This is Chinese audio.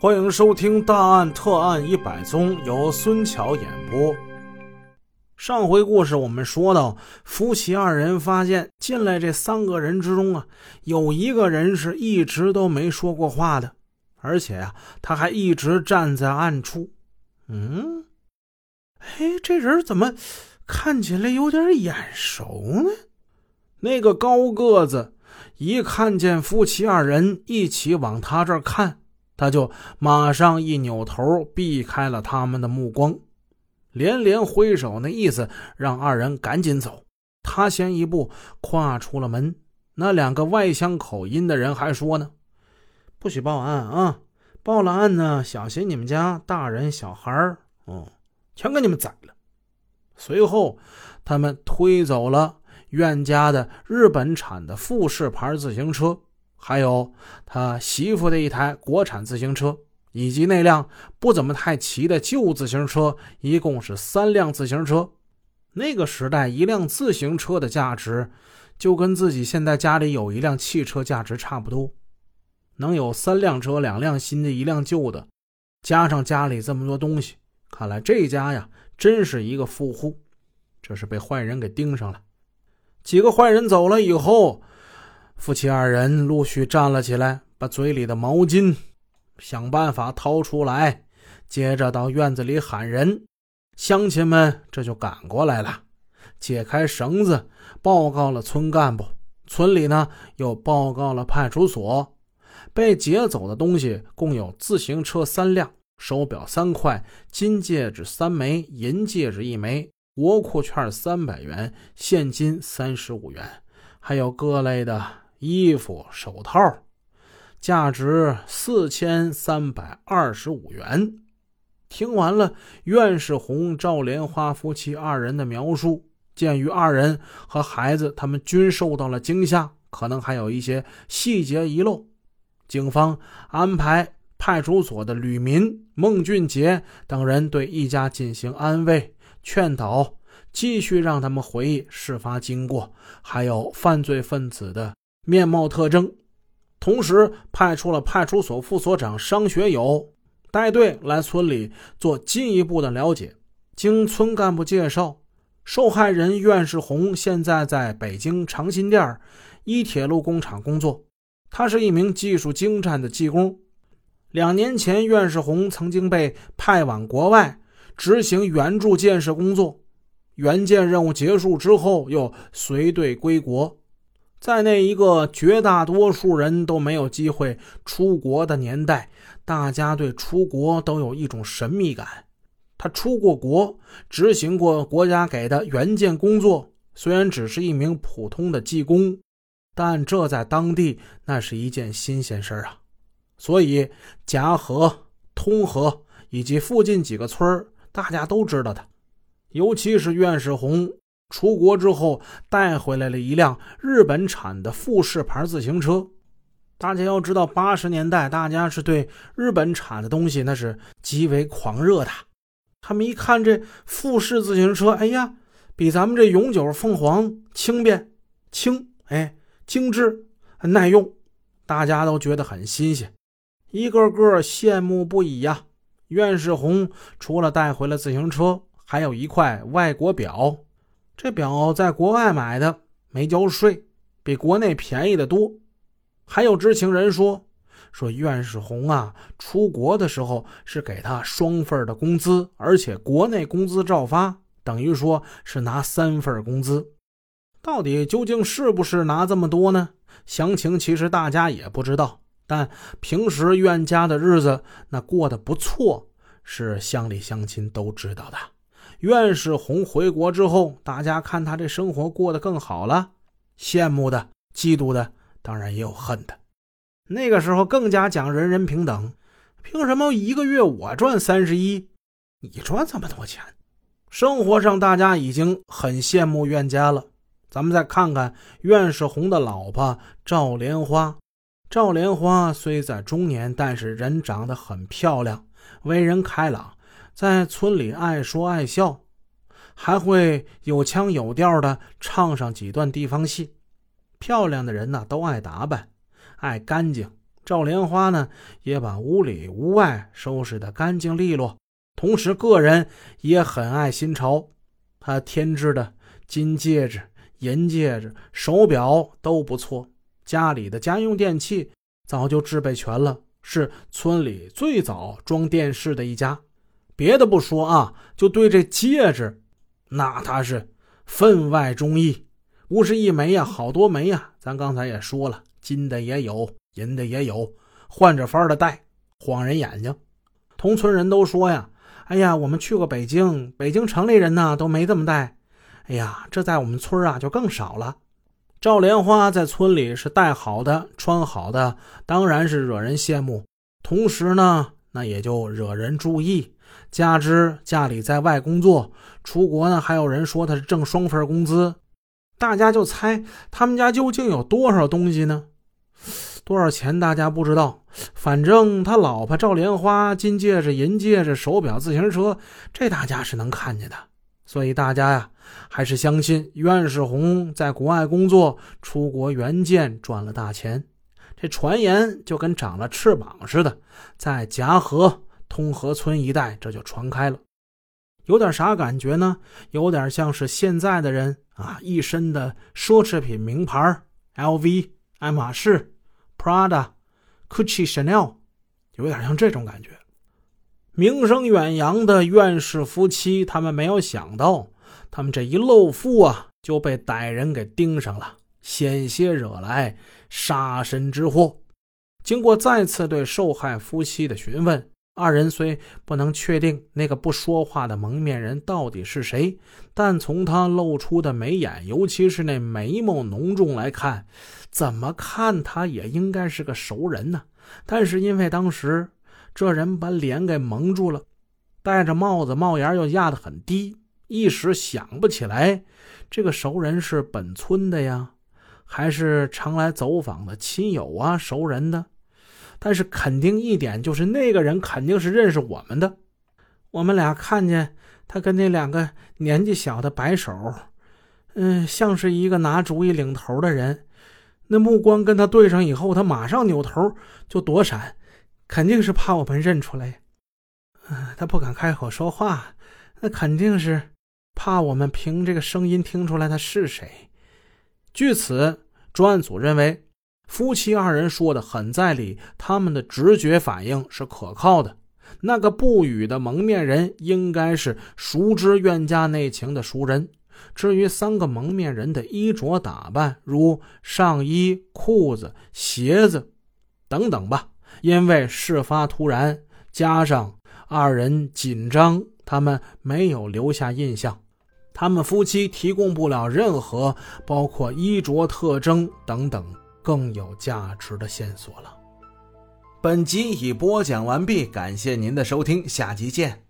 欢迎收听《大案特案一百宗》，由孙桥演播。上回故事我们说到，夫妻二人发现进来这三个人之中啊，有一个人是一直都没说过话的，而且啊，他还一直站在暗处。嗯，哎，这人怎么看起来有点眼熟呢？那个高个子一看见夫妻二人一起往他这儿看。他就马上一扭头，避开了他们的目光，连连挥手，那意思让二人赶紧走。他先一步跨出了门。那两个外乡口音的人还说呢：“不许报案啊！报了案呢，小心你们家大人小孩儿，嗯，全给你们宰了。”随后，他们推走了苑家的日本产的富士牌自行车。还有他媳妇的一台国产自行车，以及那辆不怎么太骑的旧自行车，一共是三辆自行车。那个时代，一辆自行车的价值就跟自己现在家里有一辆汽车价值差不多。能有三辆车，两辆新的，一辆旧的，加上家里这么多东西，看来这家呀，真是一个富户。这是被坏人给盯上了。几个坏人走了以后。夫妻二人陆续站了起来，把嘴里的毛巾想办法掏出来，接着到院子里喊人。乡亲们这就赶过来了，解开绳子，报告了村干部。村里呢又报告了派出所。被劫走的东西共有自行车三辆、手表三块、金戒指三枚、银戒指一枚、国库券三百元、现金三十五元，还有各类的。衣服、手套，价值四千三百二十五元。听完了苑世红、赵莲花夫妻二人的描述，鉴于二人和孩子他们均受到了惊吓，可能还有一些细节遗漏，警方安排派出所的吕民、孟俊杰等人对一家进行安慰、劝导，继续让他们回忆事发经过，还有犯罪分子的。面貌特征，同时派出了派出所副所长商学友带队来村里做进一步的了解。经村干部介绍，受害人苑世红现在在北京长辛店一铁路工厂工作，他是一名技术精湛的技工。两年前，苑世红曾经被派往国外执行援助建设工作，援建任务结束之后，又随队归国。在那一个绝大多数人都没有机会出国的年代，大家对出国都有一种神秘感。他出过国，执行过国家给的援建工作，虽然只是一名普通的技工，但这在当地那是一件新鲜事啊。所以夹河、通河以及附近几个村大家都知道他，尤其是苑世红。出国之后带回来了一辆日本产的富士牌自行车。大家要知道，八十年代大家是对日本产的东西那是极为狂热的。他们一看这富士自行车，哎呀，比咱们这永久凤凰轻便、轻，哎，精致、耐用，大家都觉得很新鲜，一个个羡慕不已呀。苑世红除了带回了自行车，还有一块外国表。这表在国外买的，没交税，比国内便宜的多。还有知情人说，说苑世红啊，出国的时候是给他双份的工资，而且国内工资照发，等于说是拿三份工资。到底究竟是不是拿这么多呢？详情其实大家也不知道。但平时苑家的日子那过得不错，是乡里乡亲都知道的。苑世红回国之后，大家看他这生活过得更好了，羡慕的、嫉妒的，当然也有恨的。那个时候更加讲人人平等，凭什么一个月我赚三十一，你赚这么多钱？生活上大家已经很羡慕苑家了。咱们再看看苑世红的老婆赵莲花。赵莲花虽在中年，但是人长得很漂亮，为人开朗。在村里爱说爱笑，还会有腔有调的唱上几段地方戏。漂亮的人呢，都爱打扮，爱干净，赵莲花呢，也把屋里屋外收拾得干净利落，同时个人也很爱新潮。她添置的金戒指、银戒指、手表都不错，家里的家用电器早就置备全了，是村里最早装电视的一家。别的不说啊，就对这戒指，那他是分外中意，不是一枚呀，好多枚呀。咱刚才也说了，金的也有，银的也有，换着法的戴，晃人眼睛。同村人都说呀：“哎呀，我们去过北京，北京城里人呢都没这么戴。哎呀，这在我们村啊就更少了。”赵莲花在村里是戴好的，穿好的，当然是惹人羡慕，同时呢，那也就惹人注意。加之家里在外工作，出国呢，还有人说他是挣双份工资，大家就猜他们家究竟有多少东西呢？多少钱大家不知道，反正他老婆赵莲花金戒指、银戒指、手表、自行车，这大家是能看见的。所以大家呀，还是相信袁世红在国外工作，出国援建赚了大钱。这传言就跟长了翅膀似的，在夹河。通河村一带，这就传开了，有点啥感觉呢？有点像是现在的人啊，一身的奢侈品名牌，LV、爱马仕、Prada、Gucci、Chanel，有点像这种感觉。名声远扬的院士夫妻，他们没有想到，他们这一露富啊，就被歹人给盯上了，险些惹来杀身之祸。经过再次对受害夫妻的询问。二人虽不能确定那个不说话的蒙面人到底是谁，但从他露出的眉眼，尤其是那眉毛浓重来看，怎么看他也应该是个熟人呢。但是因为当时这人把脸给蒙住了，戴着帽子，帽檐又压得很低，一时想不起来这个熟人是本村的呀，还是常来走访的亲友啊，熟人的。但是肯定一点就是那个人肯定是认识我们的，我们俩看见他跟那两个年纪小的摆手，嗯，像是一个拿主意领头的人。那目光跟他对上以后，他马上扭头就躲闪，肯定是怕我们认出来。嗯，他不敢开口说话，那肯定是怕我们凭这个声音听出来他是谁。据此，专案组认为。夫妻二人说的很在理，他们的直觉反应是可靠的。那个不语的蒙面人应该是熟知冤家内情的熟人。至于三个蒙面人的衣着打扮，如上衣、裤子、鞋子等等吧，因为事发突然，加上二人紧张，他们没有留下印象。他们夫妻提供不了任何包括衣着特征等等。更有价值的线索了。本集已播讲完毕，感谢您的收听，下集见。